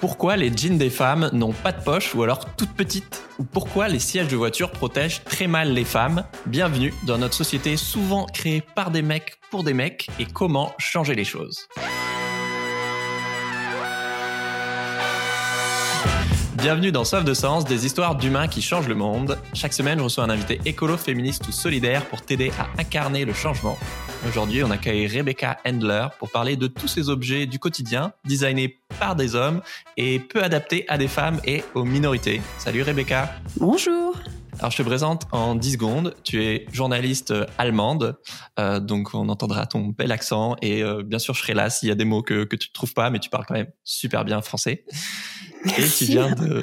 Pourquoi les jeans des femmes n'ont pas de poche ou alors toutes petites Ou pourquoi les sièges de voiture protègent très mal les femmes Bienvenue dans notre société souvent créée par des mecs pour des mecs et comment changer les choses. Bienvenue dans Soif de Sens, des histoires d'humains qui changent le monde. Chaque semaine, je reçois un invité écolo, féministe ou solidaire pour t'aider à incarner le changement. Aujourd'hui, on accueille Rebecca Handler pour parler de tous ces objets du quotidien, designés par des hommes et peu adaptés à des femmes et aux minorités. Salut Rebecca. Bonjour. Alors, je te présente en 10 secondes. Tu es journaliste allemande, euh, donc on entendra ton bel accent et euh, bien sûr, je serai là s'il y a des mots que, que tu ne trouves pas, mais tu parles quand même super bien français. Et tu viens de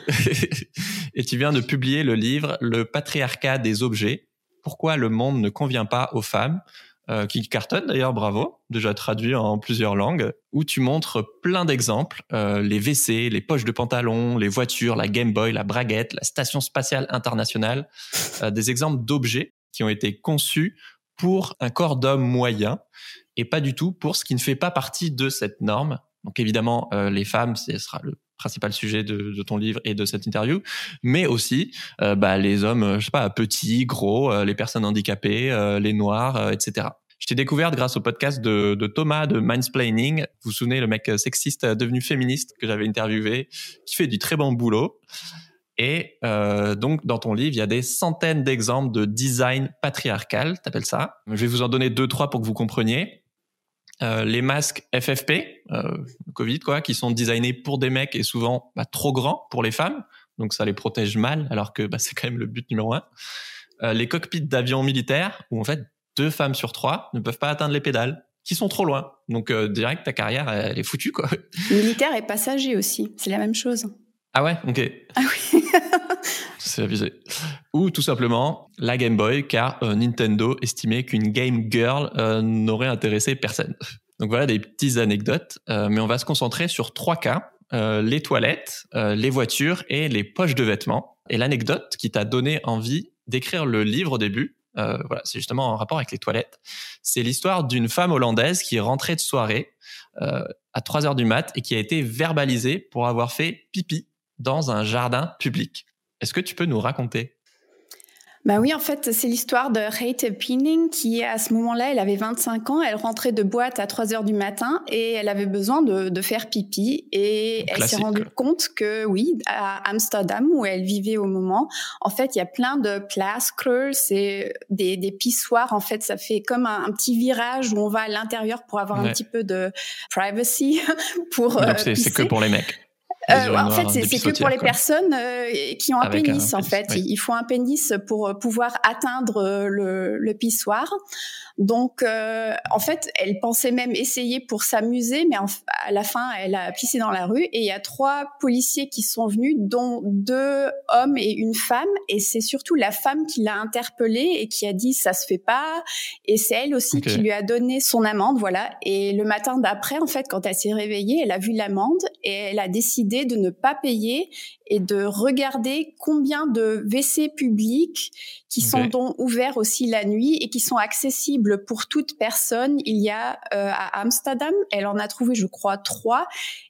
et tu viens de publier le livre Le patriarcat des objets. Pourquoi le monde ne convient pas aux femmes? Euh, qui cartonne d'ailleurs, bravo, déjà traduit en plusieurs langues, où tu montres plein d'exemples, euh, les WC, les poches de pantalon, les voitures, la Game Boy, la braguette, la station spatiale internationale, euh, des exemples d'objets qui ont été conçus pour un corps d'homme moyen et pas du tout pour ce qui ne fait pas partie de cette norme. Donc évidemment, les femmes, ce sera le principal sujet de, de, ton livre et de cette interview, mais aussi euh, bah, les hommes, euh, je sais pas, petits, gros, euh, les personnes handicapées, les noirs, etc. Je t'ai découverte grâce au podcast de, de, Thomas de Mindsplaining. Vous vous souvenez, le mec sexiste devenu féministe que j'avais interviewé, qui fait du très bon boulot. Et donc, dans ton livre, il y a des centaines d'exemples de design patriarcal, t'appelles ça? Je vais vous en donner deux, trois pour que vous compreniez. Euh, les masques FFP, euh, Covid quoi, qui sont designés pour des mecs et souvent bah, trop grands pour les femmes, donc ça les protège mal, alors que bah, c'est quand même le but numéro un. Euh, les cockpits d'avions militaires, où en fait deux femmes sur trois ne peuvent pas atteindre les pédales, qui sont trop loin. Donc direct ta carrière elle est foutue quoi. Militaire et passager aussi, c'est la même chose. Ah ouais, ok. Ah oui. c'est abusé. Ou tout simplement la Game Boy, car euh, Nintendo estimait qu'une Game Girl euh, n'aurait intéressé personne. Donc voilà des petites anecdotes, euh, mais on va se concentrer sur trois cas euh, les toilettes, euh, les voitures et les poches de vêtements. Et l'anecdote qui t'a donné envie d'écrire le livre au début, voilà, c'est justement en rapport avec les toilettes. C'est l'histoire d'une femme hollandaise qui est rentrée de soirée à 3 heures du mat et qui a été verbalisée pour avoir fait pipi dans un jardin public. Est-ce que tu peux nous raconter bah oui, en fait, c'est l'histoire de Rete Pinning qui, à ce moment-là, elle avait 25 ans, elle rentrait de boîte à 3 heures du matin et elle avait besoin de, de faire pipi. Et Classique. elle s'est rendue compte que, oui, à Amsterdam, où elle vivait au moment, en fait, il y a plein de plaskers, c'est des, des pissoirs. En fait, ça fait comme un, un, petit virage où on va à l'intérieur pour avoir ouais. un petit peu de privacy. pour Donc, euh, c'est que pour les mecs euh, en fait, c'est que pour les quoi. personnes euh, qui ont un Avec pénis, un en fait. Oui. Il faut un pénis pour euh, pouvoir atteindre euh, le, le pissoir. Donc, euh, en fait, elle pensait même essayer pour s'amuser, mais en, à la fin, elle a pissé dans la rue. Et il y a trois policiers qui sont venus, dont deux hommes et une femme. Et c'est surtout la femme qui l'a interpellée et qui a dit ça se fait pas. Et c'est elle aussi okay. qui lui a donné son amende, voilà. Et le matin d'après, en fait, quand elle s'est réveillée, elle a vu l'amende et elle a décidé de ne pas payer et de regarder combien de WC publics qui okay. sont donc ouverts aussi la nuit et qui sont accessibles pour toute personne. Il y a euh, à Amsterdam, elle en a trouvé, je crois, trois.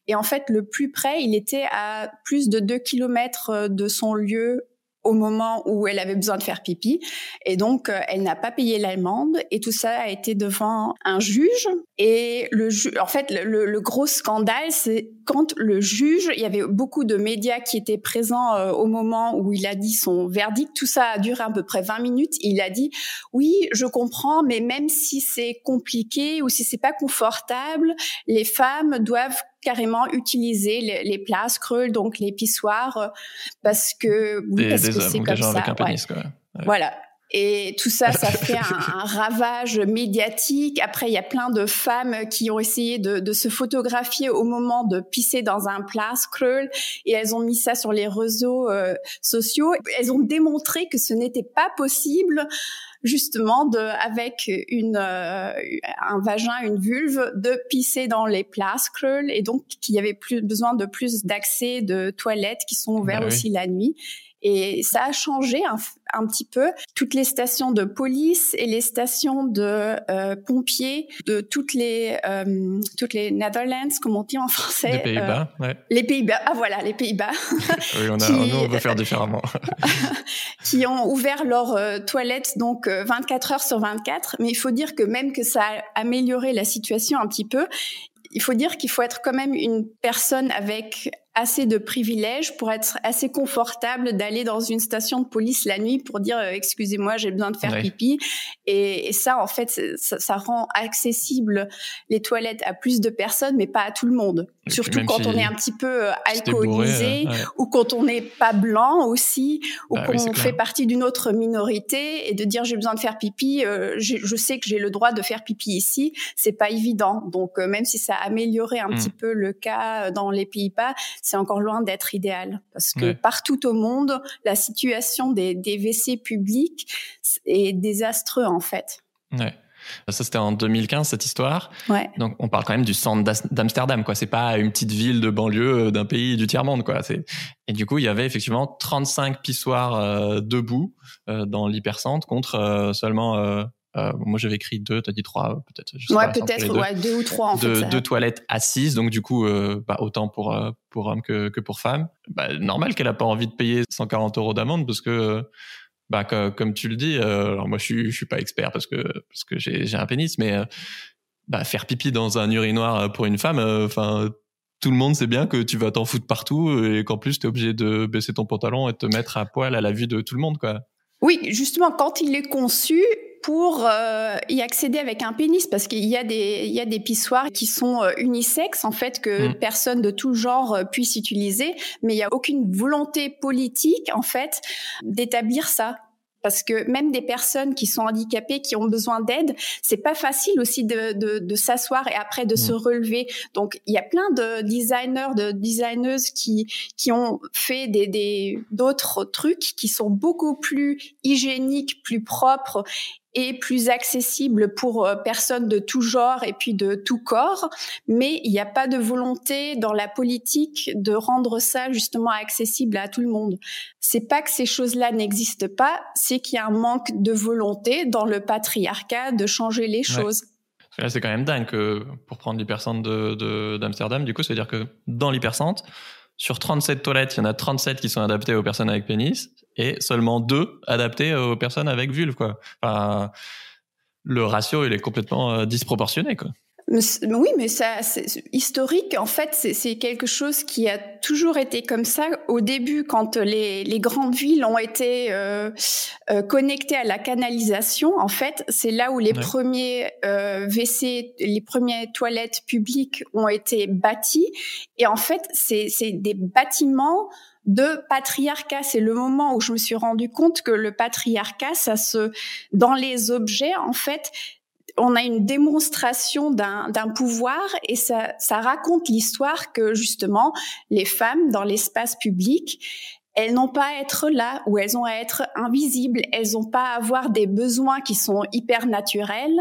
Et en fait, le plus près, il était à plus de deux kilomètres de son lieu au moment où elle avait besoin de faire pipi. Et donc, euh, elle n'a pas payé l'amende. Et tout ça a été devant un juge. Et le ju en fait, le, le gros scandale, c'est quand le juge, il y avait beaucoup de médias qui étaient présents euh, au moment où il a dit son verdict. Tout ça a duré à peu près 20 minutes. Il a dit, oui, je comprends, mais même si c'est compliqué ou si c'est pas confortable, les femmes doivent carrément utiliser les, les places donc les pissoires, parce que oui, des, parce des que c'est comme ça. Avec un pénis, ouais. quoi. Ouais. Voilà. Et tout ça, ça fait un, un, ravage médiatique. Après, il y a plein de femmes qui ont essayé de, de se photographier au moment de pisser dans un place crawl et elles ont mis ça sur les réseaux euh, sociaux. Elles ont démontré que ce n'était pas possible justement de avec une euh, un vagin une vulve de pisser dans les places crawl et donc qu'il y avait plus besoin de plus d'accès de toilettes qui sont ouverts bah, aussi oui. la nuit Et ça a changé un, un petit peu. Toutes les stations de police et les stations de euh, pompiers de toutes les euh, toutes les Netherlands, comme on dit en français. Les Pays-Bas, euh, ouais. Les Pays-Bas, ah voilà, les Pays-Bas. oui, on a, nous, on veut faire différemment. qui ont ouvert leurs toilettes donc 24 heures sur 24. Mais il faut dire que même que ça a amélioré la situation un petit peu, il faut dire qu'il faut être quand même une personne avec assez de privilèges pour être assez confortable d'aller dans une station de police la nuit pour dire euh, excusez-moi j'ai besoin de faire pipi. Et, et, ça en fait ça, ça, rend accessible les toilettes à plus de personnes mais pas à tout le monde. Surtout quand on est un petit peu euh, alcoolisé ou quand on n'est pas blanc aussi ou bah qu'on fait partie d'une autre minorité et de dire j'ai besoin de faire pipi euh, je sais que j'ai le droit de faire pipi ici c'est pas évident. Donc même si ça a amélioré un hmm. petit peu le cas dans les Pays-Bas c'est encore loin d'être idéal parce que partout au monde, la situation des, des WC publics est désastreuse en fait. Ouais. Ça, c'était en 2015, cette histoire. Ouais. Donc, on parle quand même du centre d'Amsterdam, quoi. C'est pas une petite ville de banlieue euh, d'un pays du tiers-monde, quoi. Et du coup, il y avait effectivement 35 pissoirs euh, debout euh, dans l'hypercentre contre seulement euh, moi, j'avais écrit deux, tu as dit trois, peut-être. Ouais, peut-être, ouais, deux ou trois, en fait. Deux toilettes assises, donc du coup, euh, bah, autant pour, euh, pour hommes que, que pour femmes. Bah, normal qu'elle a pas envie de payer 140 euros d'amende parce que, bah, comme tu le dis, alors moi, je suis, je suis pas expert parce que, parce que j'ai un pénis, mais bah, faire pipi dans un urinoir pour une femme, enfin, tout le monde sait bien que tu vas t'en foutre partout et qu'en plus, tu es obligé de baisser ton pantalon et te mettre à poil à la vue de tout le monde, quoi. Oui, justement, quand il est conçu, pour euh, y accéder avec un pénis parce qu'il y a des il y a des pissoirs qui sont euh, unisexes en fait que mm. personne de tout genre euh, puisse utiliser mais il y a aucune volonté politique en fait d'établir ça parce que même des personnes qui sont handicapées, qui ont besoin d'aide, c'est pas facile aussi de, de, de s'asseoir et après de se mm. relever. Donc il y a plein de designers, de designeuses qui qui ont fait des d'autres trucs qui sont beaucoup plus hygiéniques, plus propres et plus accessible pour euh, personnes de tout genre et puis de tout corps, mais il n'y a pas de volonté dans la politique de rendre ça justement accessible à tout le monde. C'est pas que ces choses-là n'existent pas, c'est qu'il y a un manque de volonté dans le patriarcat de changer les choses. c'est quand même dingue que pour prendre l'hypercentre d'Amsterdam, de, du coup, ça veut dire que dans l'hypercentre, sur 37 toilettes, il y en a 37 qui sont adaptées aux personnes avec pénis et seulement deux adaptées aux personnes avec vulve, quoi. Enfin, le ratio, il est complètement euh, disproportionné, quoi. Oui, mais ça, c'est historique. En fait, c'est quelque chose qui a toujours été comme ça. Au début, quand les, les grandes villes ont été euh, euh, connectées à la canalisation, en fait, c'est là où les premiers euh, WC, les premières toilettes publiques ont été bâties. Et en fait, c'est des bâtiments de patriarcat. C'est le moment où je me suis rendu compte que le patriarcat, ça se, dans les objets, en fait, on a une démonstration d'un pouvoir et ça, raconte l'histoire que justement les femmes dans l'espace public, elles n'ont pas à être là ou elles ont à être invisibles, elles n'ont pas à avoir des besoins qui sont hyper naturels.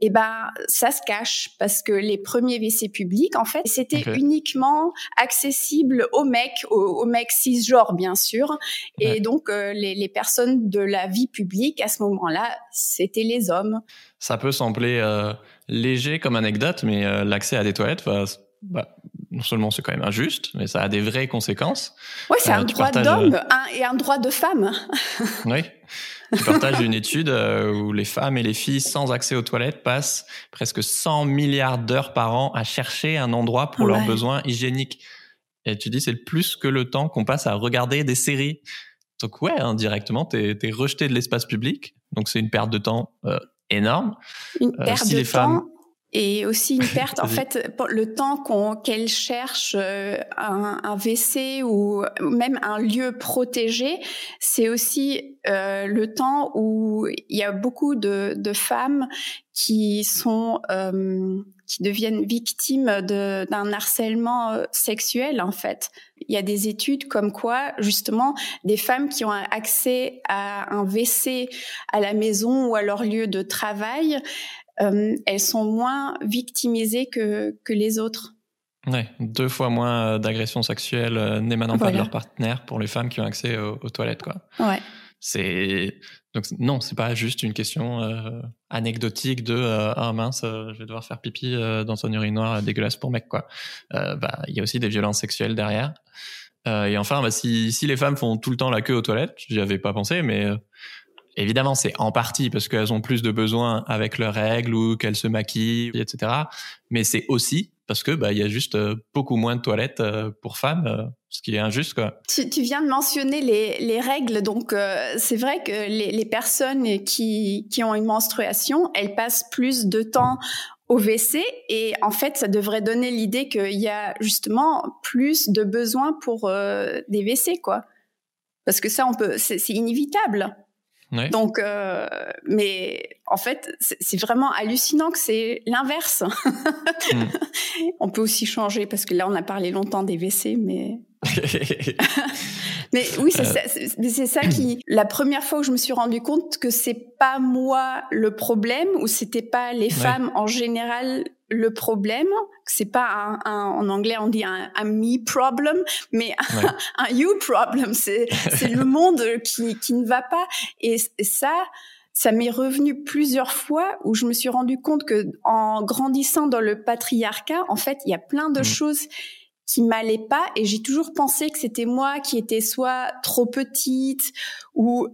Et ben ça se cache parce que les premiers WC publics en fait c'était uniquement accessible aux mecs, aux, mecs cisgenres bien sûr, et donc euh, les, les, personnes de la vie publique à ce moment-là c'était les hommes. Ça peut sembler euh, léger comme anecdote, mais euh, l'accès à des toilettes, bah, non seulement c'est quand même injuste, mais ça a des vraies conséquences. Oui, c'est un euh, droit d'homme et un droit de femme. oui. Tu partages une étude où les femmes et les filles sans accès aux toilettes passent presque 100 milliards d'heures par an à chercher un endroit pour leurs besoins hygiéniques. Et tu dis, c'est plus que le temps qu'on passe à regarder des séries. Donc ouais, indirectement, tu es, rejeté de l'espace public. Donc c'est une perte de temps énorme. Une euh, perte de temps et aussi une perte, en fait, le temps qu'on qu'elle cherche euh, un, un, WC ou même un lieu protégé, c'est aussi euh, le temps où il y a beaucoup de, de femmes qui sont euh, qui deviennent victimes d'un harcèlement sexuel en fait. Il y a des études comme quoi justement des femmes qui ont accès à un WC à la maison ou à leur lieu de travail, elles sont moins victimisées que, que les autres. Ouais, deux fois moins euh, d'agressions sexuelles euh, n'émanant pas de leur partenaire pour les femmes qui ont accès aux, toilettes, quoi. Ouais. C'est donc non, c'est pas juste une question euh, anecdotique de ah mince, je vais devoir faire pipi dans un urinoir dégueulasse pour mec, quoi. bah, il y a aussi des violences sexuelles derrière. et enfin, bah, si si les femmes font tout le temps la queue aux toilettes, j'y avais pas pensé, mais Évidemment, c'est en partie parce qu'elles ont plus de besoins avec leurs règles ou qu'elles se maquillent, etc. Mais c'est aussi parce que bah il y a juste euh, beaucoup moins de toilettes euh, pour femmes, euh, ce qui est injuste quoi. Tu, viens de mentionner les, les règles, donc c'est vrai que les, les, personnes qui qui ont une menstruation, elles passent plus de temps au WC et en fait ça devrait donner l'idée qu'il y a justement plus de besoins pour des WC quoi. Parce que ça on peut c'est inévitable. Donc, euh, mais en fait, c'est vraiment hallucinant que c'est l'inverse. Hmm. on peut aussi changer parce que là, on a parlé longtemps des WC, mais mais oui, c'est euh. ça, ça, qui. La première fois où je me suis rendu compte que c'est pas moi le problème ou c'était pas les femmes en général le problème, c'est pas un, en anglais on dit un, me problem, mais un, you problem. C'est le monde qui, qui ne va pas. Et, ça, ça m'est revenu plusieurs fois où je me suis rendu compte que en grandissant dans le patriarcat, en fait, il y a plein de mm. choses qui m'allaient pas et j'ai toujours pensé que c'était moi qui étais soit trop petite ou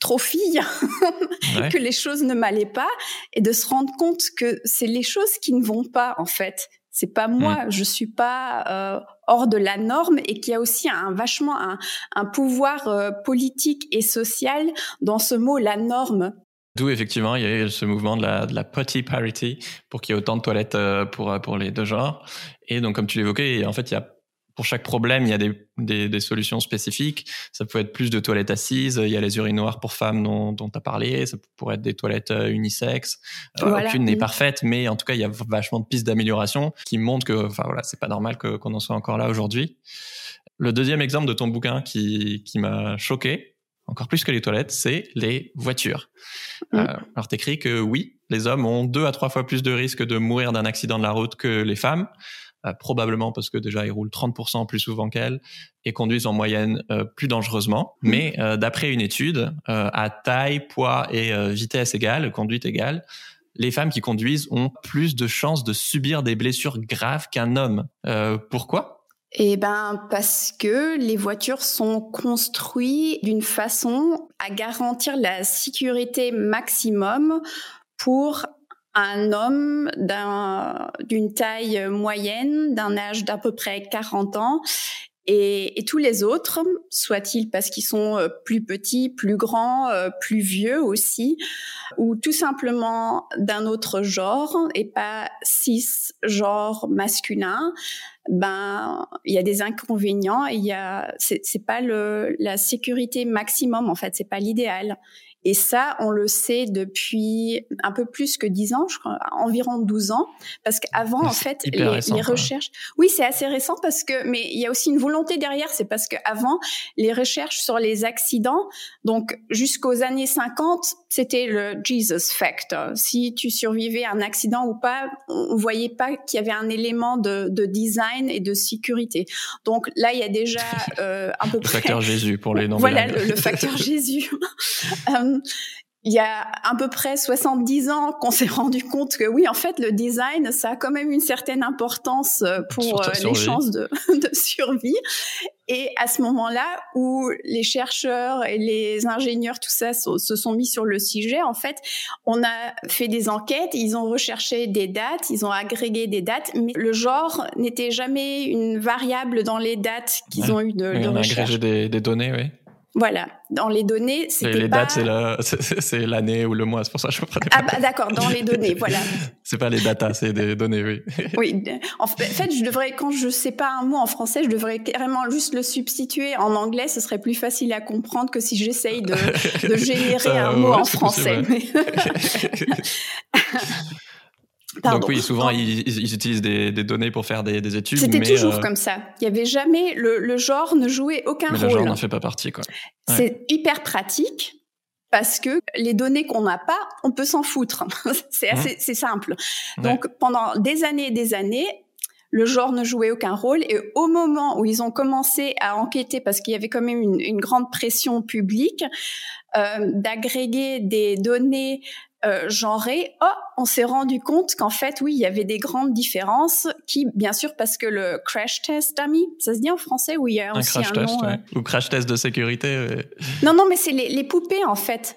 trop fille, que les choses ne m'allaient pas et de se rendre compte que c'est les choses qui ne vont pas en fait. C'est pas moi, mm. je suis pas euh, hors de la norme et qu'il y a aussi un vachement un, un pouvoir euh, politique et social dans ce mot la norme. D'où effectivement il y a ce mouvement de la, de la potty parity pour qu'il y ait autant de toilettes euh, pour pour les deux genres. Et donc comme tu l'évoquais, en fait il y a pour chaque problème, il y a des, des, des, solutions spécifiques. Ça peut être plus de toilettes assises. Il y a les urinoirs pour femmes dont, dont tu as parlé. Ça pourrait être des toilettes euh, unisexes. Euh, aucune n'est parfaite, mais en tout cas, il y a vachement de pistes d'amélioration qui montrent que, enfin voilà, c'est pas normal que, qu'on en soit encore là aujourd'hui. Le deuxième exemple de ton bouquin qui, qui m'a choqué, encore plus que les toilettes, c'est les voitures. Mm. Euh, alors, t'écris que oui, les hommes ont deux à trois fois plus de risques de mourir d'un accident de la route que les femmes. Euh, probablement parce que déjà ils roulent 30% plus souvent qu'elles et conduisent en moyenne euh, plus dangereusement. Mmh. Mais euh, d'après une étude, à taille, poids et vitesse égale, conduite égale, les femmes qui conduisent ont plus de chances de subir des blessures graves qu'un homme. pourquoi? Eh ben parce que les voitures sont construites d'une façon à garantir la sécurité maximum pour un homme d'une taille moyenne, d'un âge d'à peu près 40 ans, et, tous les autres, soit-il parce qu'ils sont euh, plus petits, plus grands, euh, plus vieux aussi, ou tout simplement d'un autre genre et pas cis genre masculin, ben il y a des inconvénients. Il y a c'est pas la sécurité maximum en fait, c'est pas l'idéal. Et ça, on le sait depuis un peu plus que 10 ans, je crois, environ 12 ans, parce qu'avant, en fait, les, recherches... Oui, c'est assez récent parce que, mais il y a aussi une volonté derrière, c'est parce qu'avant, les recherches sur les accidents, donc jusqu'aux années 50, c'était le Jesus Factor. Si tu survivais à un accident ou pas, on voyait pas qu'il y avait un élément de, de, design et de sécurité. Donc là, il y a déjà euh, un peu le facteur Jésus pour les non Voilà, le, le, facteur Jésus. Il y a à peu près 70 ans qu'on s'est rendu compte que oui, en fait, le design, ça a quand même une certaine importance euh, pour euh, les chances de, de, survie. Et à ce moment-là, où les chercheurs et les ingénieurs, tout ça, se sont mis sur le sujet, en fait, on a fait des enquêtes, ils ont recherché des dates, ils ont agrégé des dates, mais le genre n'était jamais une variable dans les dates qu'ils ont eu de, de on a agrégé des, des données, oui. Voilà, dans les données, c'était les pas... dates, c'est l'année ou le mois, c'est pour ça que je me prenais Ah bah d'accord, dans les données, voilà. c'est pas les datas, c'est des données, oui. oui, en fait, je devrais, quand je sais pas un mot en français, je devrais carrément juste le substituer en anglais, ce serait plus facile à comprendre que si j'essaye de, de générer un mot en français. Donc oui, souvent ils, utilisent des, données pour faire des, études. C'était toujours euh, comme ça. Il y avait jamais le, genre ne jouait aucun mais rôle. Le genre n'en fait pas partie quoi. C'est hyper pratique parce que les données qu'on n'a pas, on peut s'en foutre. c'est assez, mmh. c'est simple. Donc pendant des années et des années, le genre ne jouait aucun rôle. Et au moment où ils ont commencé à enquêter, parce qu'il y avait quand même une, une grande pression publique, euh, d'agréger des données euh, genrées, oh, on s'est rendu compte qu'en fait, oui, il y avait des grandes différences qui, bien sûr, parce que le crash test ami, ça se dit en français, ou il y a aussi un, crash test, euh, ou crash test de sécurité. Non, non, mais c'est les, les, poupées en fait.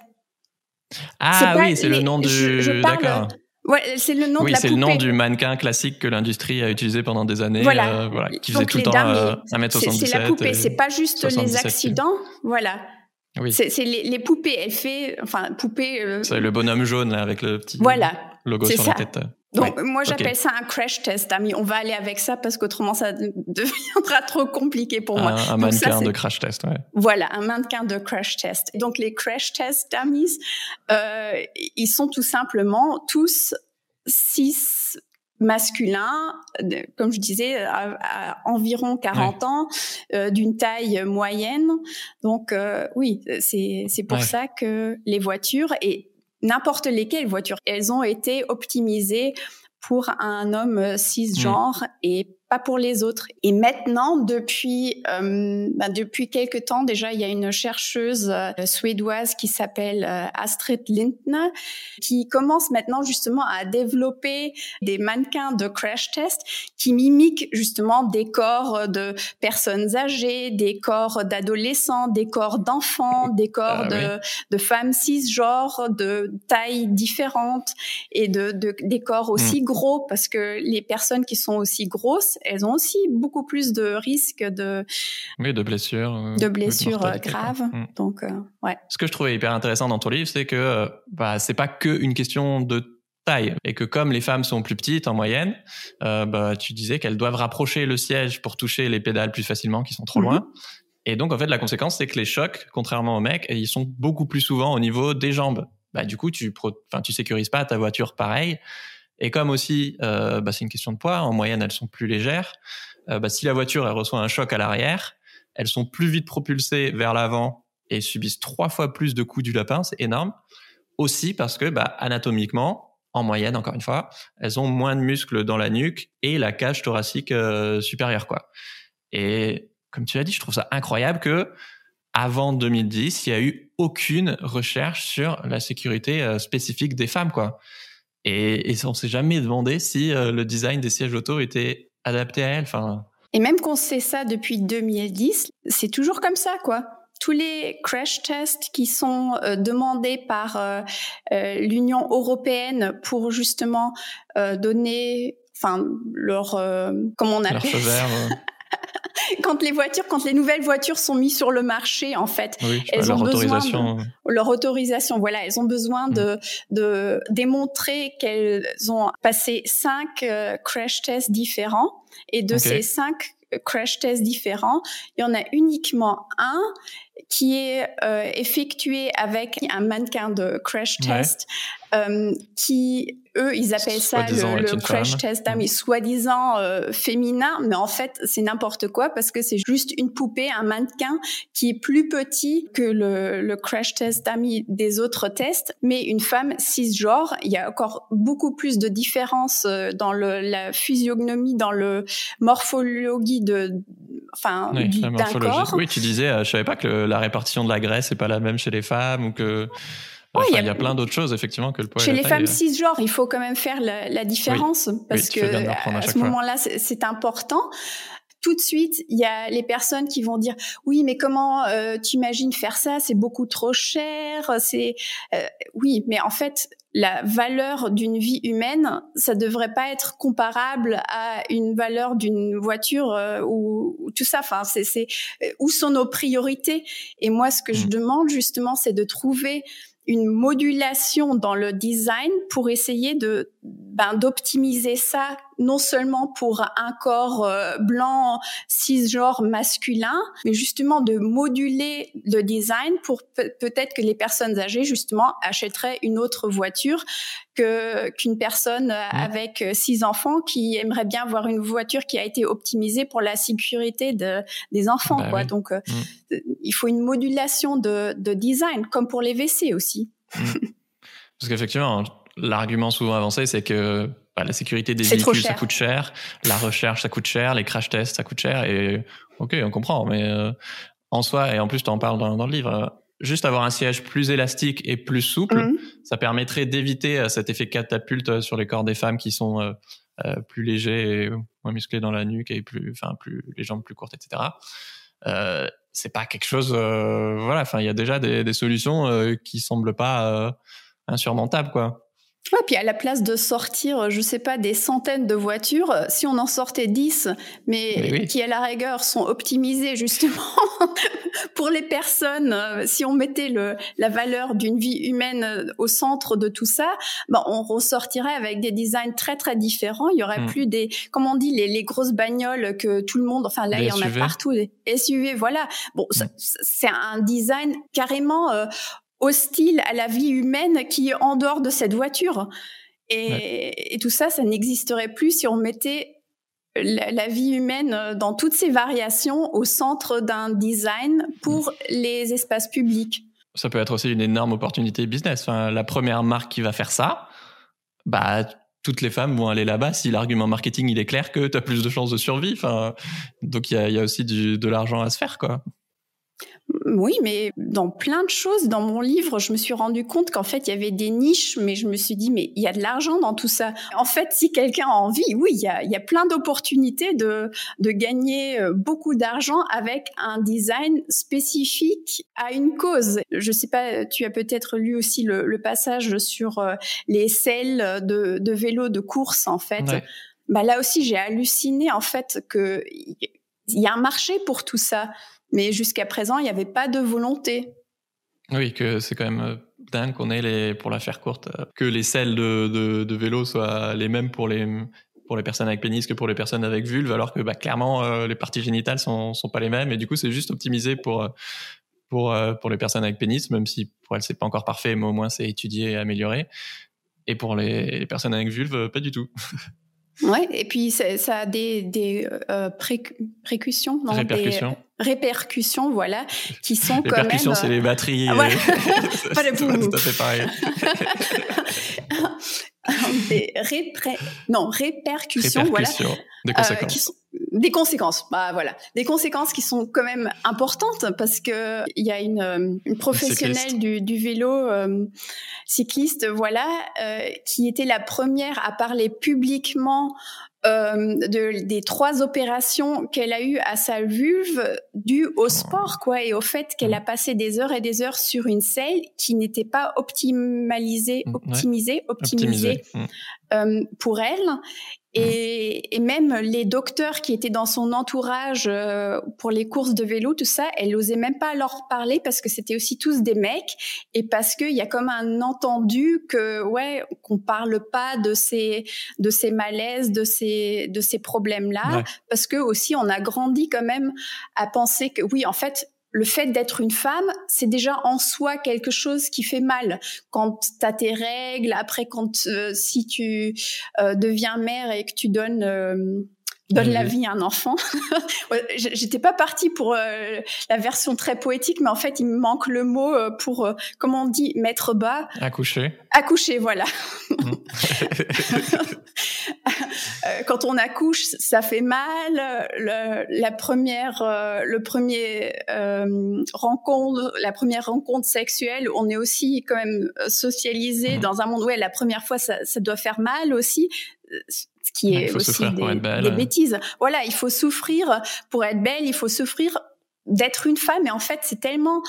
Ah oui, c'est le nom du. D'accord. Ouais, c'est le nom oui, de la c'est le nom du mannequin classique que l'industrie a utilisé pendant des années. Voilà. Euh, voilà qui faisait tout le temps euh, 1m77. C'est la poupée, c'est pas juste les accidents. Voilà. Oui. C'est les, les, poupées. Elle fait, enfin, poupée. Euh, c'est le bonhomme jaune là avec le petit voilà. logo sur la tête. Donc moi j'appelle ça un crash test, ami. On va aller avec ça parce qu'autrement ça deviendra trop compliqué pour moi. Un, mannequin de crash test, ouais. Voilà, un mannequin de crash test. Donc les crash test dummies, euh, ils sont tout simplement tous six masculins, comme je disais, à, environ 40 ans, euh, d'une taille moyenne. Donc euh, oui, c'est c'est pour ça que les voitures et n'importe lesquelles voitures, elles ont été optimisées pour un homme cisgenre mmh. et pas pour les autres. Et maintenant, depuis euh, bah, depuis quelque temps déjà, il y a une chercheuse euh, suédoise qui s'appelle euh, Astrid Lindner qui commence maintenant justement à développer des mannequins de crash test qui mimiquent justement des corps de personnes âgées, des corps d'adolescents, des corps d'enfants, des corps ah de, de femmes cisgenres, de tailles différentes et de, de des corps aussi mm. gros parce que les personnes qui sont aussi grosses elles ont aussi beaucoup plus de risques de oui, de blessures euh, de blessures euh, graves. Mm. Donc euh, ouais. Ce que je trouvais hyper intéressant dans ton livre, c'est que bah c'est pas que une question de taille et que comme les femmes sont plus petites en moyenne, bah tu disais qu'elles doivent rapprocher le siège pour toucher les pédales plus facilement qui sont trop loin. Mm-hmm. Et donc en fait la conséquence c'est que les chocs, contrairement aux mecs, ils sont beaucoup plus souvent au niveau des jambes. Bah du coup tu enfin tu sécurises pas ta voiture pareil. Et comme aussi, euh, bah, c'est une question de poids, en moyenne elles sont plus légères. Euh, bah, si la voiture reçoit un choc à l'arrière, elles sont plus vite propulsées vers l'avant et subissent trois fois plus de coups du lapin, c'est énorme. Aussi parce que bah, anatomiquement, en moyenne encore une fois, elles ont moins de muscles dans la nuque et la cage thoracique euh, supérieure. Et comme tu l'as dit, je trouve ça incroyable que avant 2010, il y a eu aucune recherche sur la sécurité spécifique des femmes. Et, et on s'est jamais demandé si euh, le design des sièges auto était adapté à elle. Enfin. Et même qu'on sait ça depuis 2010, c'est toujours comme ça, quoi. Tous les crash tests qui sont euh, demandés par euh, l'Union européenne pour justement donner, enfin leur, comment on appelle quand les voitures, quand les nouvelles voitures sont mises sur le marché, en fait, elles ont besoin de leur autorisation. Voilà, elles ont besoin de mm. de démontrer qu'elles ont passé cinq euh, crash tests différents et de ces cinq crash tests différents, il y en a uniquement un qui est euh, effectué avec un mannequin de crash test euh, qui eux ils appellent ça le, crash test mais soi-disant euh, féminin. Mais en fait c'est n'importe quoi parce que c'est juste une poupée un mannequin qui est plus petit que le, le crash test ami des autres tests mais une femme cisgenre. Il y a encore beaucoup plus de différences euh, dans le, la physiognomie dans le morphologie de enfin d'un corps oui tu disais euh, je savais pas que la répartition de la graisse est pas la même chez les femmes ou que il y, a plein d'autres choses effectivement que le poids. Chez les femmes cisgenres, il faut quand même faire la, la différence parce que à ce moment-là, c'est important. Tout de suite, il y a les personnes qui vont dire oui, mais comment euh, tu imagines faire ça? C'est beaucoup trop cher. C'est euh, oui, mais en fait, la valeur d'une vie humaine, ça devrait pas être comparable à une valeur d'une voiture euh, ou, tout ça. Enfin, c'est c'est euh, où sont nos priorités? Et moi, ce que je mmh. demande justement, c'est de trouver une modulation dans le design pour essayer de ben, d'optimiser ça non seulement pour un corps euh, blanc cisgenre masculin, mais justement de moduler le design pour peut-être que les personnes âgées justement achèteraient une autre voiture que qu'une personne mmh. avec six enfants qui aimerait bien avoir une voiture qui a été optimisée pour la sécurité de, des enfants. Bah quoi. Donc euh, mmh. il faut une modulation de, de design, comme pour les WC aussi. Mmh. Parce qu'effectivement, l'argument souvent avancé, c'est que bah, la sécurité des véhicules, ça coûte cher, la recherche, ça coûte cher, les crash tests, ça coûte cher. Et ok, on comprend, mais euh, en soi, et en plus, tu en parles dans, dans le livre, euh, juste avoir un siège plus élastique et plus souple, mhm. ça permettrait d'éviter euh, cet effet catapulte sur les corps des femmes qui sont plus légers et moins musclés dans la nuque et plus, enfin, plus les jambes plus courtes, etc. Euh, c'est pas quelque chose, voilà. Enfin, il y a déjà des, des solutions qui semblent pas insurmontables, quoi. Ouais, puis à la place de sortir, je sais pas, des centaines de voitures, si on en sortait 10, mais, qui à la rigueur sont optimisées justement pour les personnes, si on mettait le, la valeur d'une vie humaine au centre de tout ça, ben on ressortirait avec des designs très très différents. Il y aurait hmm. plus des, comme on dit, les, les, grosses bagnoles que tout le monde, enfin là il y en a partout, les SUV, voilà. Bon, hmm. c'est un design carrément euh, hostile à la vie humaine qui est en dehors de cette voiture. Et, tout ça, ça n'existerait plus si on mettait la, vie humaine dans toutes ses variations au centre d'un design pour les espaces publics. Ça peut être aussi une énorme opportunité business. Enfin, la première marque qui va faire ça, bah, toutes les femmes vont aller là-bas si l'argument marketing il est clair que tu as plus de chances de survie. Enfin, donc il y a, aussi de l'argent à se faire, quoi. Oui, mais dans plein de choses, dans mon livre, je me suis rendu compte qu'en fait, il y avait des niches, mais je me suis dit, mais il y a de l'argent dans tout ça. En fait, si quelqu'un a envie, oui, il y a, il y a plein d'opportunités de, de gagner euh, beaucoup d'argent avec un design spécifique à une cause. Je sais pas, tu as peut-être lu aussi le, le passage sur euh, les selles de, de vélo de course, en fait. Bah là aussi, j'ai halluciné, en fait, que il y a un marché pour tout ça. Mais jusqu'à présent, il n'y avait pas de volonté. Oui, que c'est quand même euh, dingue qu'on ait les, pour la faire courte, euh, que les selles de, de, vélo soient les mêmes pour les pour les personnes avec pénis que pour les personnes avec vulve, alors que bah, clairement euh, les parties génitales sont sont pas les mêmes et du coup c'est juste optimisé pour pour pour les personnes avec pénis, même si pour elles c'est pas encore parfait, mais au moins c'est étudié et amélioré. Et pour les personnes avec vulve, pas du tout. Ouais, et puis ça, a des, des euh, précussions, non, répercussions. Des répercussions, voilà, qui sont quand même. Répercussions, c'est les batteries. Ah, ouais. pas les tout à fait pareil. des non, répercussions, voilà. Des conséquences. Euh, qui sont des conséquences, bah voilà, des conséquences qui sont quand même importantes parce que il y a une, euh, une professionnelle du, du, vélo euh, cycliste, voilà, euh, qui était la première à parler publiquement euh, de, des trois opérations qu'elle a eues à sa vulve dues au sport, quoi, et au fait qu'elle a passé des heures et des heures sur une selle qui n'était pas optimalisée, optimisée, optimisée, mm. euh, pour elle. Et, et, même les docteurs qui étaient dans son entourage euh, pour les courses de vélo, tout ça, elle n'osait même pas leur parler parce que c'était aussi tous des mecs et parce qu'il y a comme un entendu que ouais qu'on parle pas de ces de ces malaises, de ces de ces problèmes là, parce que aussi on a grandi quand même à penser que oui en fait le fait d'être une femme, c'est déjà en soi quelque chose qui fait mal. Quand tu as tes règles, après quand euh, si tu euh, deviens mère et que tu donnes euh, donne la vie à un enfant. J'étais pas partie pour euh, la version très poétique, mais en fait, il me manque le mot euh, pour, euh, comment on dit, mettre bas. Accoucher. Accoucher, voilà. Quand on accouche, ça fait mal. Le, la première, le premier rencontre, la première rencontre sexuelle, on est aussi quand même socialisé mm. dans un monde où la première fois, ça, ça doit faire mal aussi ce qui est aussi des, bêtises. Voilà, il faut souffrir pour être belle, il faut souffrir d'être une femme. Et en fait, c'est tellement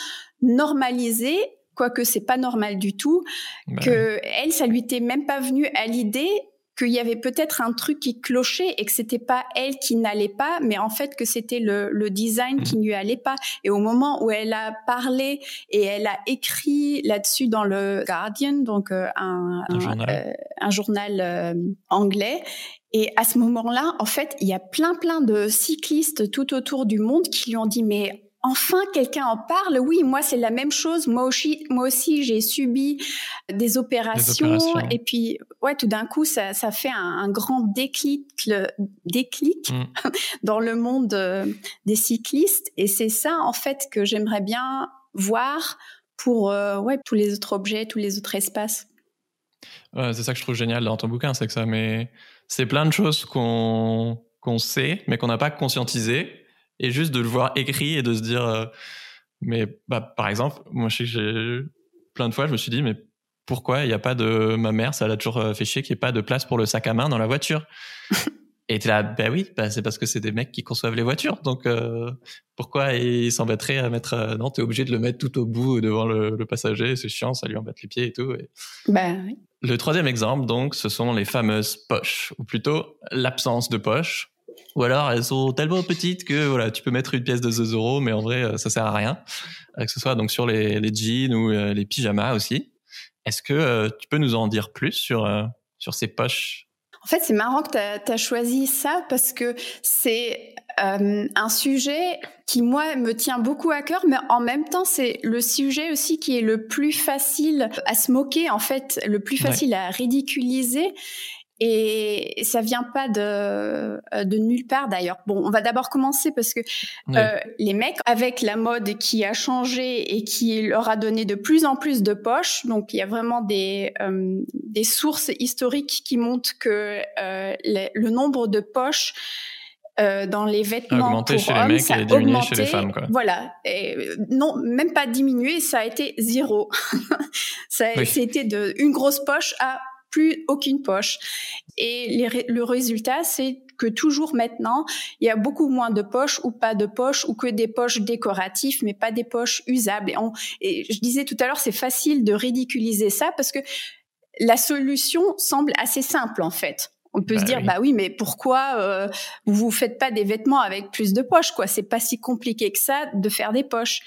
normalisé, quoique c'est pas normal du tout, bah que elle, ça lui était même pas venu à l'idée qu'il y avait peut-être un truc qui clochait et que c'était pas elle qui n'allait pas, mais en fait que c'était le, le, design qui ne lui allait pas. Et au moment où elle a parlé et elle a écrit là-dessus dans le Guardian, donc euh, un, un, journal, euh, un journal euh, anglais, et à ce moment-là, en fait, il y a plein plein de cyclistes tout autour du monde qui lui ont dit mais enfin quelqu'un en parle. Oui, moi c'est la même chose. Moi aussi, moi aussi j'ai subi des opérations, et puis ouais, tout d'un coup ça, ça fait un, grand déclic, le, déclic mm. dans le monde euh, des cyclistes. Et c'est ça en fait que j'aimerais bien voir pour euh, ouais tous les autres objets, tous les autres espaces. c'est ça que je trouve génial dans ton bouquin, c'est que ça met, c'est plein de choses qu'on qu'on sait, mais qu'on n'a pas conscientisé, et juste de le voir écrit et de se dire, euh, mais bah, par exemple, moi je sais que j'ai plein de fois, je me suis dit, mais pourquoi il n'y a pas de ma mère, ça l'a toujours euh, fait chier qu'il n'y ait pas de place pour le sac à main dans la voiture. Et es là, ben oui, bah c'est parce que c'est des mecs qui conçoivent les voitures. Donc euh, pourquoi ils s'embêteraient à mettre euh, Non, t'es obligé de le mettre tout au bout devant le, le passager. C'est chiant, ça lui embête les pieds et tout. Et... Ben oui. Le troisième exemple, donc, ce sont les fameuses poches, ou plutôt l'absence de poches. Ou alors elles sont tellement petites que voilà, tu peux mettre une pièce de 2 euros, mais en vrai, ça sert à rien. que ce soit donc sur les, les jeans ou les pyjamas aussi. Est-ce que tu peux nous en dire plus sur sur ces poches? En fait, c'est marrant que tu as, choisi ça parce que c'est euh, un sujet qui, moi, me tient beaucoup à cœur, mais en même temps, c'est le sujet aussi qui est le plus facile à se moquer, en fait, le plus facile à ridiculiser. Et ça vient pas de, euh, de nulle part d'ailleurs. Bon, on va d'abord commencer parce que euh, les mecs, avec la mode qui a changé et qui leur a donné de plus en plus de poches, donc il y a vraiment des, euh, des sources historiques qui montrent que euh, le nombre de poches euh, dans les vêtements augmenté pour chez hommes, les mecs ça et a diminué augmenté. chez les femmes. Quoi. Voilà, et, non, même pas diminué, ça a été zéro. ça a, Oui. C'était de une grosse poche à plus aucune poche. Et les, le résultat, c'est que toujours maintenant, il y a beaucoup moins de poches ou pas de poches ou que des poches décoratives, mais pas des poches usables. Et, on, et je disais tout à l'heure, c'est facile de ridiculiser ça parce que la solution semble assez simple en fait. On peut Bah se dire oui. bah oui mais pourquoi euh, vous vous faites pas des vêtements avec plus de poches quoi? C'est pas si compliqué que ça de faire des poches.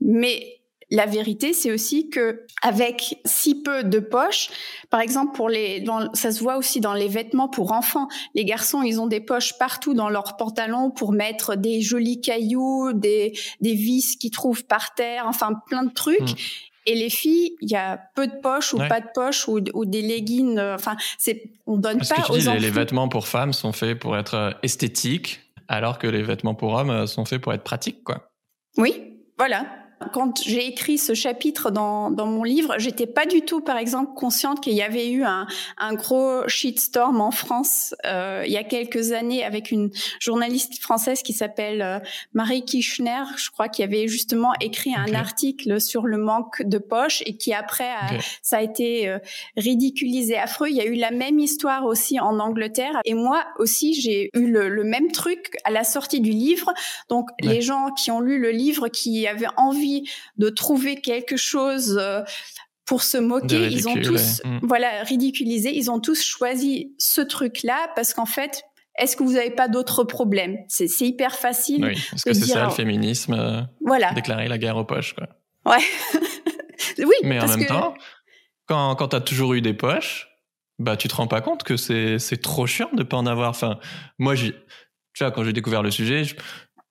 Mais la vérité, c'est aussi que avec si peu de poches, par exemple pour les, dans, ça se voit aussi dans les vêtements pour enfants. Les garçons, ils ont des poches partout dans leurs pantalons pour mettre des jolis cailloux, des, des vis qu'ils trouvent par terre, enfin plein de trucs. Mm. Et les filles, il y a peu de poches ou Ouais. pas de poches ou, ou des leggings. euh, Enfin, c'est, on donne Parce pas que tu aux dis, enfants. les vêtements pour femmes sont faits pour être euh, esthétiques, alors que les vêtements pour hommes euh, sont faits pour être pratiques, quoi. Oui, voilà. Quand j'ai écrit ce chapitre dans, dans mon livre, j'étais pas du tout, par exemple, consciente qu'il y avait eu un, un gros shitstorm en France euh, il y a quelques années avec une journaliste française qui s'appelle euh, Marie Kirchner, je crois, qui avait justement écrit un article sur le manque de poches et qui après a, ça a été euh, ridiculisé, affreux. Il y a eu la même histoire aussi en Angleterre et moi aussi j'ai eu le, le même truc à la sortie du livre. Donc Ouais. les gens qui ont lu le livre, qui avaient envie de trouver quelque chose euh, pour se moquer, ils ont tous. Mm. voilà, ridiculisé. Ils ont tous choisi ce truc-là parce qu'en fait, est-ce que vous n'avez pas d'autres problèmes? C'est hyper facile. Oui. De que c'est ça le féminisme euh, Voilà. Déclarer la guerre aux poches, quoi. Ouais. oui, Mais en parce même que temps, quand, quand t'as toujours eu des poches, bah tu te rends pas compte que c'est trop chiant de pas en avoir. Enfin, moi, tu vois, quand j'ai découvert le sujet, je-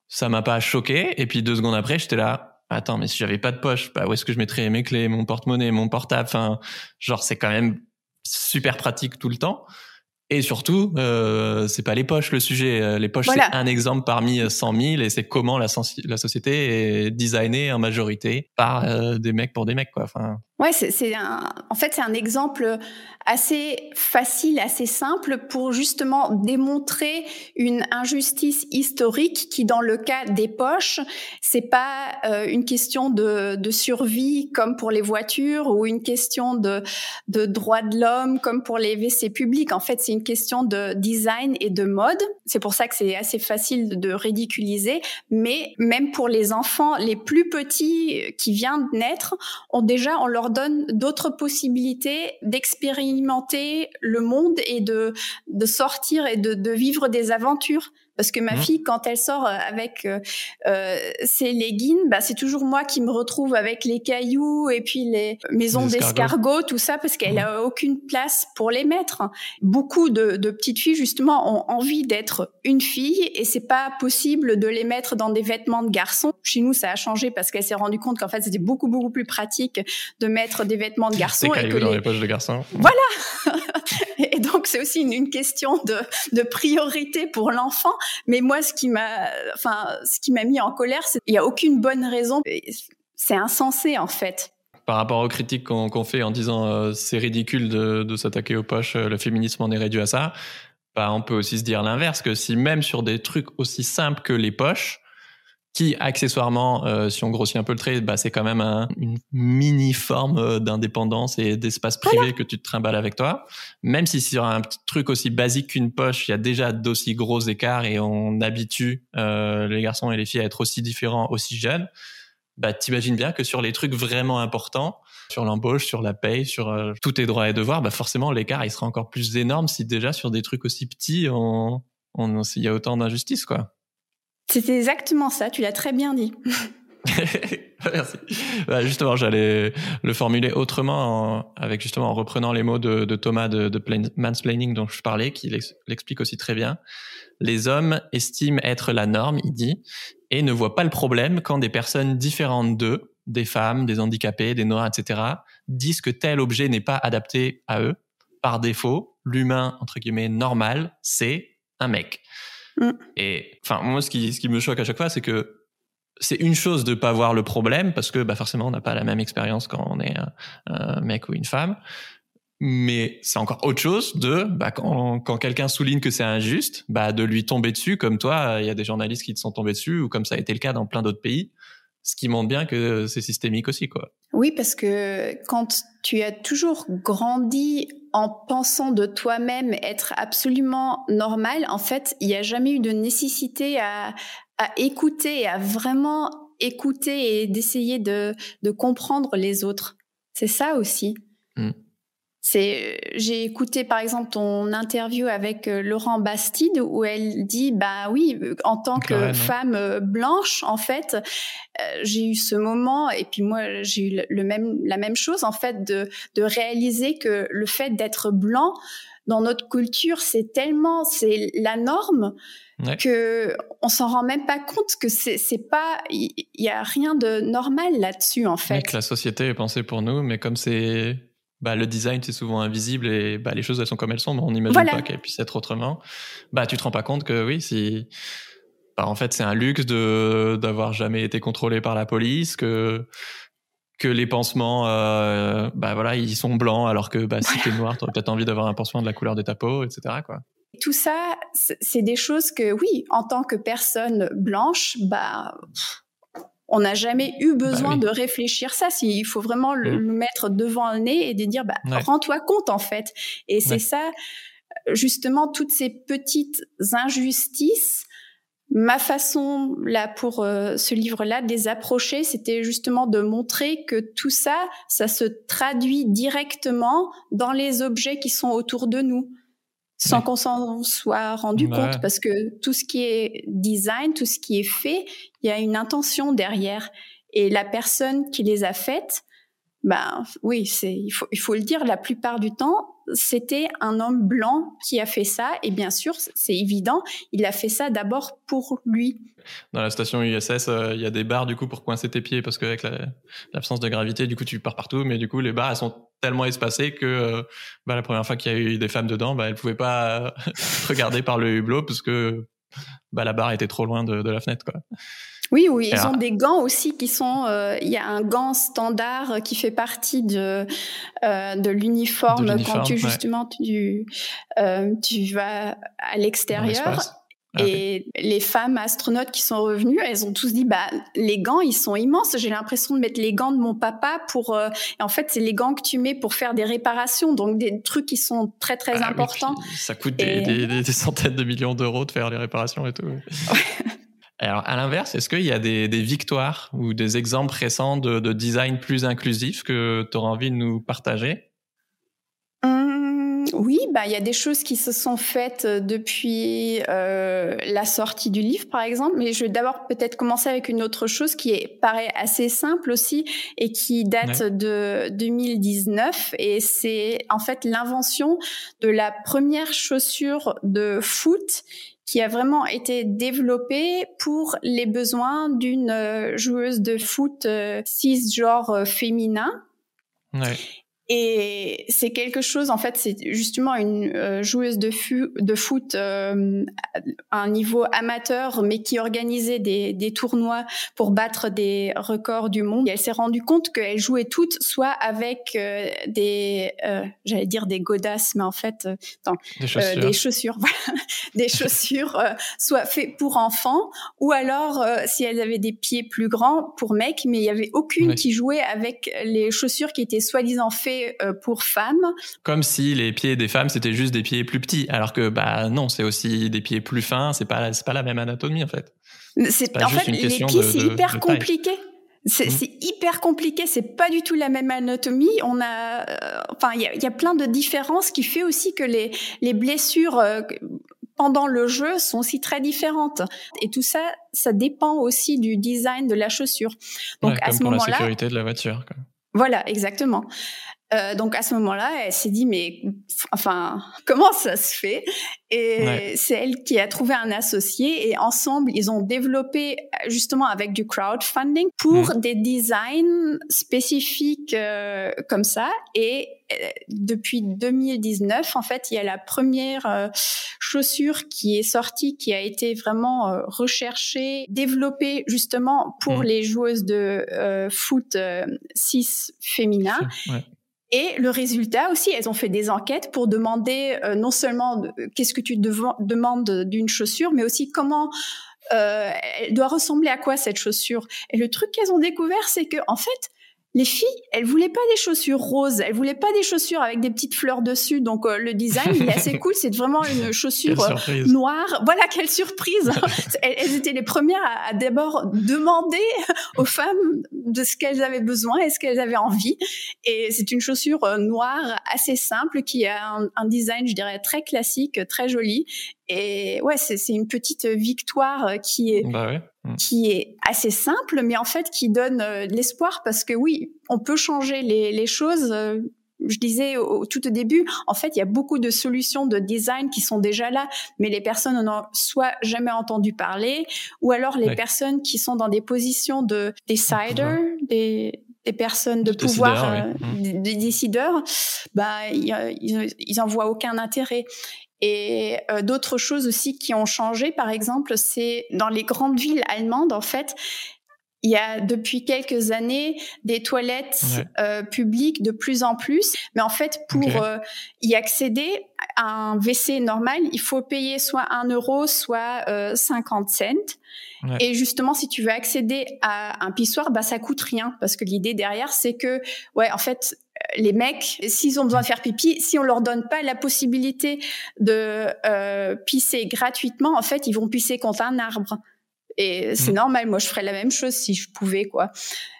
ça m'a pas choqué. Et puis deux secondes après, j'étais là. Attends, mais si j'avais pas de poche, bah où est-ce que je mettrais mes clés, mon porte-monnaie, mon portable? Enfin, genre c'est quand même super pratique tout le temps. Et surtout, euh, c'est pas les poches le sujet. Euh, Les poches, Voilà. c'est un exemple parmi euh, 100 000 et c'est comment la, société est designée en majorité par euh, des mecs pour des mecs, quoi. Enfin, Ouais, c'est c'est un, en fait, c'est un exemple assez facile, assez simple pour justement démontrer une injustice historique qui, dans le cas des poches, c'est pas euh, une question de, survie comme pour les voitures ou une question de, droits de l'homme comme pour les WC publics. En fait, c'est une question de design et de mode. C'est pour ça que c'est assez facile de, de ridiculiser. Mais même pour les enfants les plus petits qui viennent de naître, on déjà on leur donne d'autres possibilités d'expérimenter le monde et de de sortir et de, de vivre des aventures. Parce que ma Mhm. fille, quand elle sort euh, avec euh, euh, ses leggings, bah, c'est toujours moi qui me retrouve avec les cailloux et puis les maisons Les d'escargots, tout ça, parce qu'elle Mhm. a aucune place pour les mettre. Beaucoup de, de petites filles, justement, ont envie d'être une fille et c'est pas possible de les mettre dans des vêtements de garçon. Chez nous, ça a changé parce qu'elle s'est rendue compte qu'en fait, c'était beaucoup, beaucoup plus pratique de mettre des vêtements de des garçon et que cailloux dans les, les poches de garçons. et donc, c'est aussi une, question de, de priorité pour l'enfant. Mais moi, ce qui m'a, enfin, ce qui m'a mis en colère, c'est qu'il n'y a aucune bonne raison. C'est insensé, en fait. par rapport aux critiques qu'on fait en disant euh, c'est ridicule de, de s'attaquer aux poches, le féminisme en est réduit à ça, bah, on peut aussi se dire l'inverse, que si même sur des trucs aussi simples que les poches, qui accessoirement, euh, si on grossit un peu le trait, bah, c'est quand même un, une mini forme euh, d'indépendance et d'espace privé que tu te trimbales avec toi. Même si sur un petit truc aussi basique qu'une poche, il y a déjà d'aussi gros écarts et on habitue euh, les garçons et les filles à être aussi différents, aussi jeunes, bah, t'imagines bien que sur les trucs vraiment importants, sur l'embauche, sur la paye, sur euh, tous tes droits et devoirs, bah forcément l'écart il sera encore plus énorme si déjà sur des trucs aussi petits, on, on, il y a autant d'injustice quoi. C'est exactement ça, tu l'as très bien dit. Merci. Bah justement, j'allais le formuler autrement avec justement en reprenant les mots de, de Thomas de, de mansplaining dont je parlais, qui l'explique aussi très bien. Les hommes estiment être la norme, il dit, et ne voient pas le problème quand des personnes différentes d'eux, des femmes, des handicapés, des noirs, etc., disent que tel objet n'est pas adapté à eux. Par défaut, l'humain entre guillemets normal, c'est un mec. Mm. Et enfin, moi, ce qui, ce qui me choque à chaque fois, c'est que c'est une chose de pas voir le problème parce que bah forcément on n'a pas la même expérience quand on est un, mec ou une femme mais c'est encore autre chose de bah quand, quand quelqu'un souligne que c'est injuste bah de lui tomber dessus comme toi il y a des journalistes qui te sont tombés dessus ou comme ça a été le cas dans plein d'autres pays ce qui montre bien que c'est systémique aussi quoi oui parce que quand tu as toujours grandi en pensant de toi-même être absolument normal, en fait, il n'y a jamais eu de nécessité à, écouter à vraiment écouter et d'essayer de, comprendre les autres. C'est ça aussi. Mm. C'est, j'ai écouté par exemple ton interview avec euh, Laurent Bastide où elle dit bah oui euh, en tant que femme euh, blanche en fait j'ai eu ce moment et puis moi j'ai eu le même la même chose en fait de de réaliser que le fait d'être blanc dans notre culture c'est tellement c'est la norme que on s'en rend même pas compte que c'est c'est pas il y, a rien de normal là-dessus en fait. la société est pensée pour nous mais comme c'est bah, le design c'est souvent invisible et bah, les choses elles sont comme elles sont, mais on n'imagine pas qu'elles puissent être autrement. Bah, tu te rends pas compte que oui, si bah, en fait c'est un luxe de d'avoir jamais été contrôlé par la police, que que les pansements, euh, bah voilà, ils sont blancs alors que bah, si t'es noir, t'aurais peut-être envie d'avoir un pansement de la couleur de ta peau, etc. Quoi. Tout ça, c'est des choses que oui, en tant que personne blanche, bah on n'a jamais eu bah besoin de réfléchir ça. Il faut vraiment le, mmh. mettre devant le nez et de dire, bah, rends-toi compte en fait. Et c'est ça, justement, toutes ces petites injustices. Ma façon là pour euh, ce livre-là de les approcher, c'était justement de montrer que tout ça, ça se traduit directement dans les objets qui sont autour de nous sans qu'on s'en soit rendu compte parce que tout ce qui est design, tout ce qui est fait, il y a une intention derrière. Et la personne qui les a faites, ben oui, il faut le dire la plupart du temps, c'était un homme blanc qui a fait ça et bien sûr, c'est évident, il a fait ça d'abord pour lui. Dans la station USS, euh, il y a des barres du coup pour coincer tes pieds parce qu'avec l'absence de gravité, du coup tu pars partout, mais du coup les barres sont tellement espacées que euh, bah, la première fois qu'il y a eu des femmes dedans, bah, elles pouvaient pas regarder par le hublot parce que bah, la barre était trop loin de, de la fenêtre quoi. Oui, oui, ils ont des gants aussi qui sont. Euh, il y a un gant standard qui fait partie de euh, de l'uniforme quand tu justement tu euh, tu vas à l'extérieur. Ah, et les femmes astronautes qui sont revenues, elles ont tous dit bah les gants ils sont immenses. J'ai l'impression de mettre les gants de mon papa pour. et en fait c'est les gants que tu mets pour faire des réparations, donc des trucs qui sont très très ah importants. ça coûte des, des, des, centaines de millions d'euros de faire les réparations et tout. Alors, à l'inverse, est-ce qu'il y a des, des, victoires ou des exemples récents de, de design plus inclusif que tu auras envie de nous partager? Hum, Oui, bah il y a des choses qui se sont faites depuis euh, la sortie du livre, par exemple. Mais je vais d'abord peut-être commencer avec une autre chose qui est, paraît assez simple aussi et qui date de 2019. Et c'est en fait l'invention de la première chaussure de foot qui a vraiment été développé pour les besoins d'une euh, joueuse de foot euh, cisgenre euh, féminin. Ouais. Et c'est quelque chose, en fait, c'est justement une euh, joueuse de, de foot euh, à un niveau amateur, mais qui organisait des, des, tournois pour battre des records du monde. Et elle s'est rendue compte qu'elle jouait toutes, soit avec euh, des, j'allais dire des godasses, mais en fait, des chaussures, des chaussures, voilà, des chaussures, soit faites pour enfants, ou alors si elles avaient des pieds plus grands pour mecs, mais il y avait aucune qui jouait avec les chaussures qui étaient soi-disant faites euh, pour femmes. Comme si les pieds des femmes c'était juste des pieds plus petits, alors que bah non, c'est aussi des pieds plus fins. C'est pas c'est pas la même anatomie en fait. C'est en fait les pieds c'est hyper compliqué. Mmh. C'est hyper compliqué, c'est pas du tout la même anatomie. On a, euh, enfin, il y a, plein de différences qui fait aussi que les, les blessures euh, pendant le jeu sont aussi très différentes. Et tout ça, ça dépend aussi du design de la chaussure. Donc à ce moment-là, la sécurité de la voiture. Quoi. Voilà, exactement. Euh, donc à ce moment-là, elle s'est dit mais enfin comment ça se fait? Et c'est elle qui a trouvé un associé et ensemble ils ont développé justement avec du crowdfunding pour mmh. des designs spécifiques euh, comme ça. Et euh, depuis 2019, en fait, il y a la première euh, chaussure qui est sortie, qui a été vraiment euh, recherchée, développée justement pour mmh. les joueuses de foot 6 féminin. Ouais. Et le résultat aussi, elles ont fait des enquêtes pour demander euh, non seulement qu'est-ce que tu demandes d'une chaussure, mais aussi comment euh, elle doit ressembler à quoi cette chaussure. Et le truc qu'elles ont découvert, c'est que en fait, les filles, elles voulaient pas des chaussures roses, elles voulaient pas des chaussures avec des petites fleurs dessus. Donc euh, le design il est assez cool, c'est vraiment une chaussure euh, noire. Voilà quelle surprise elles, étaient les premières à, d'abord demander aux femmes de ce qu'elles avaient besoin et ce qu'elles avaient envie. Et c'est une chaussure euh, noire assez simple qui a un, un, design, je dirais, très classique, très joli et ouais, c'est une petite victoire euh, qui est bah mm. qui est assez simple, mais en fait qui donne euh, de l'espoir parce que oui, on peut changer les, les choses. Euh, je disais au, tout au début, en fait, il y a beaucoup de solutions de design qui sont déjà là, mais les personnes n'en ont soit jamais entendu parler, ou alors les personnes qui sont dans des positions de decider, des, des personnes de pouvoir, mm. des, décideurs, bah, ils, ils en voient aucun intérêt. Et euh, d'autres choses aussi qui ont changé, par exemple, c'est dans les grandes villes allemandes, en fait, il y a depuis quelques années des toilettes euh, publiques de plus en plus, mais en fait pour euh, y accéder à un WC normal, il faut payer soit un euro, soit 50 cents. Et justement, si tu veux accéder à un pissoir, bah ça coûte rien. Parce que l'idée derrière, c'est que ouais, en fait, les mecs, s'ils ont besoin de faire pipi, si on leur donne pas la possibilité de euh, pisser gratuitement, en fait, ils vont pisser contre un arbre. Et c'est mmh. normal. Moi, je ferais la même chose si je pouvais, quoi.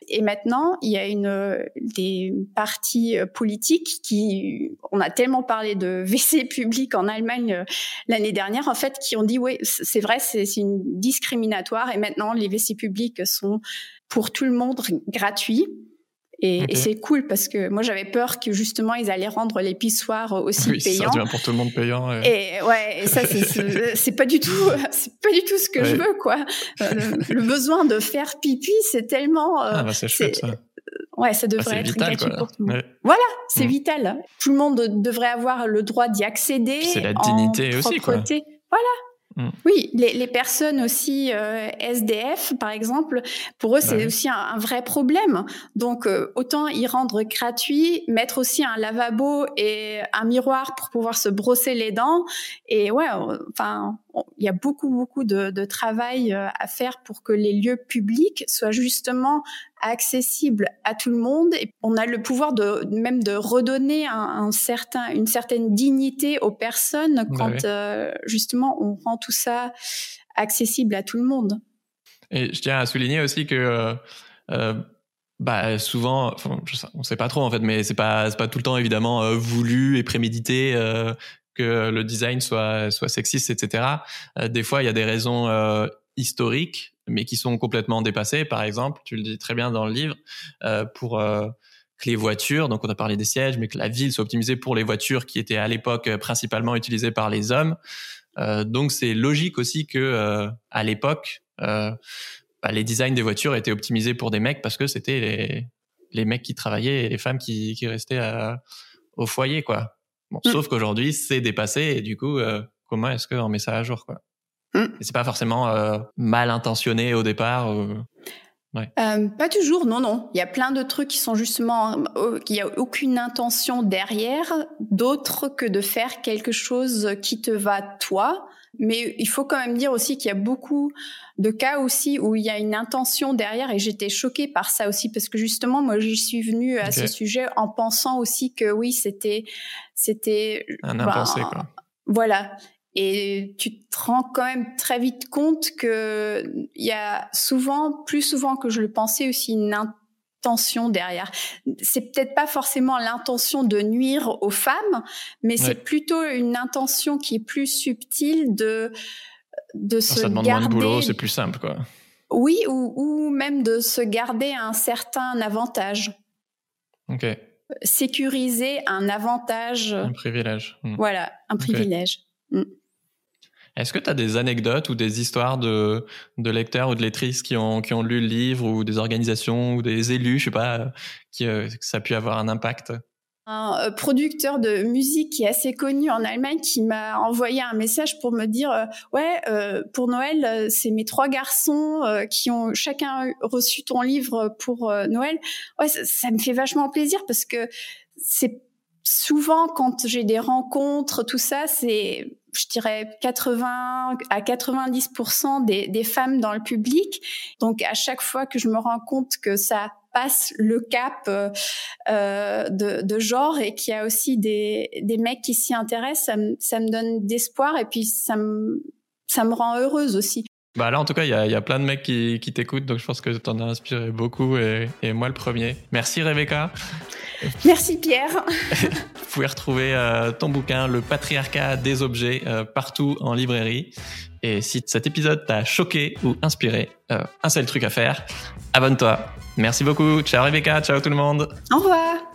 Et maintenant, il y a une des partis euh, politiques qui, on a tellement parlé de WC public en Allemagne euh, l'année dernière, en fait, qui ont dit oui, c'est vrai, c'est une discriminatoire et maintenant les WC publics sont pour tout le monde gratuits. Et, c'est cool parce que moi j'avais peur que justement ils allaient rendre les pissoirs aussi oui, payants. Ça pour tout le monde payant. Et, ouais, et ça c'est pas du tout, c'est pas du tout ce que je veux quoi. Euh, le, besoin de faire pipi, c'est tellement. Euh, ah bah c'est chouette ça. Ouais, ça devrait être vital, gratuit pour tout le monde. Voilà, c'est mm. vital. Tout le monde devrait avoir le droit d'y accéder. C'est la dignité aussi quoi. Voilà. Oui, les, les, personnes aussi euh, SDF, par exemple, pour eux, c'est aussi un, vrai problème. Donc, euh, autant y rendre gratuit, mettre aussi un lavabo et un miroir pour pouvoir se brosser les dents. Et ouais, enfin, il y a beaucoup, beaucoup de, de, travail euh, à faire pour que les lieux publics soient justement accessibles à tout le monde. Et on a le pouvoir de même de redonner un, un certain, une certaine dignité aux personnes bah quand euh, justement on rend tout ça accessible à tout le monde. Et je tiens à souligner aussi que euh, euh bah souvent, enfin, on sait pas trop en fait, mais c'est pas pas tout le temps évidemment voulu et prémédité que le design soit soit sexiste, etc. Des fois, il y a des raisons historiques, mais qui sont complètement dépassées. Par exemple, tu le dis très bien dans le livre, euh, pour que les voitures, donc on a parlé des sièges, mais que la ville soit optimisée pour les voitures qui étaient à l'époque principalement utilisées par les hommes. donc c'est logique aussi que à l'époque, bah, les designs des voitures étaient optimisés pour des mecs parce que c'était les les mecs qui travaillaient et les femmes qui, qui restaient au foyer, quoi. Bon, mm. Sauf qu'aujourd'hui, c'est dépassé et du coup, comment est-ce qu'on met ça à jour, quoi? Mm. C'est pas forcément mal intentionné au départ. Euh, pas toujours, non, non. Il y a plein de trucs qui sont justement, euh, il n'y a aucune intention derrière, d'autre que de faire quelque chose qui te va toi. Mais il faut quand même dire aussi qu'il y a beaucoup de cas aussi où il y a une intention derrière et j'étais choquée par ça aussi parce que justement moi j'y suis venue à ce sujet en pensant aussi que oui c'était c'était un impensé quoi. Voilà. Et tu te rends quand même très vite compte que il y a souvent, plus souvent que je le pensais aussi, une intention derrière. C'est peut-être pas forcément l'intention de nuire aux femmes, mais c'est plutôt une intention qui est plus subtile de de se ça demande garder. Moins de boulot, c'est plus simple, quoi. Oui, ou, ou même de se garder un certain avantage. Ok. Sécuriser un avantage. Un privilège. Hmm. Voilà, un privilège. Hmm. Est-ce que tu as des anecdotes ou des histoires de, de lecteurs ou de lectrices qui ont, qui ont lu le livre ou des organisations ou des élus, je sais pas, qui, euh, que ça a pu avoir un impact? Un euh, producteur de musique qui est assez connu en Allemagne qui m'a envoyé un message pour me dire euh, ouais pour Noël c'est mes trois garçons qui ont chacun reçu ton livre pour Noël. Ouais ça, ça, me fait vachement plaisir parce que c'est souvent quand j'ai des rencontres tout ça c'est je dirais 80 à 90% des, des, femmes dans le public. Donc à chaque fois que je me rends compte que ça passe le cap euh, euh de, de, genre et qu'il y a aussi des, des mecs qui s'y intéressent, ça me, ça me donne d'espoir et puis ça me, ça me rend heureuse aussi. Bah là, en tout cas, il y a, y a, plein de mecs qui, qui t'écoutent, donc je pense que tu en as inspiré beaucoup et, et moi le premier. Merci Rebecca. Merci Pierre. Vous pouvez retrouver euh, ton bouquin, Le patriarcat des objets, euh, partout en librairie. Et si cet épisode t'a choqué ou inspiré, euh, un seul truc à faire, abonne-toi. Merci beaucoup. Ciao Rebecca, ciao tout le monde. Au revoir.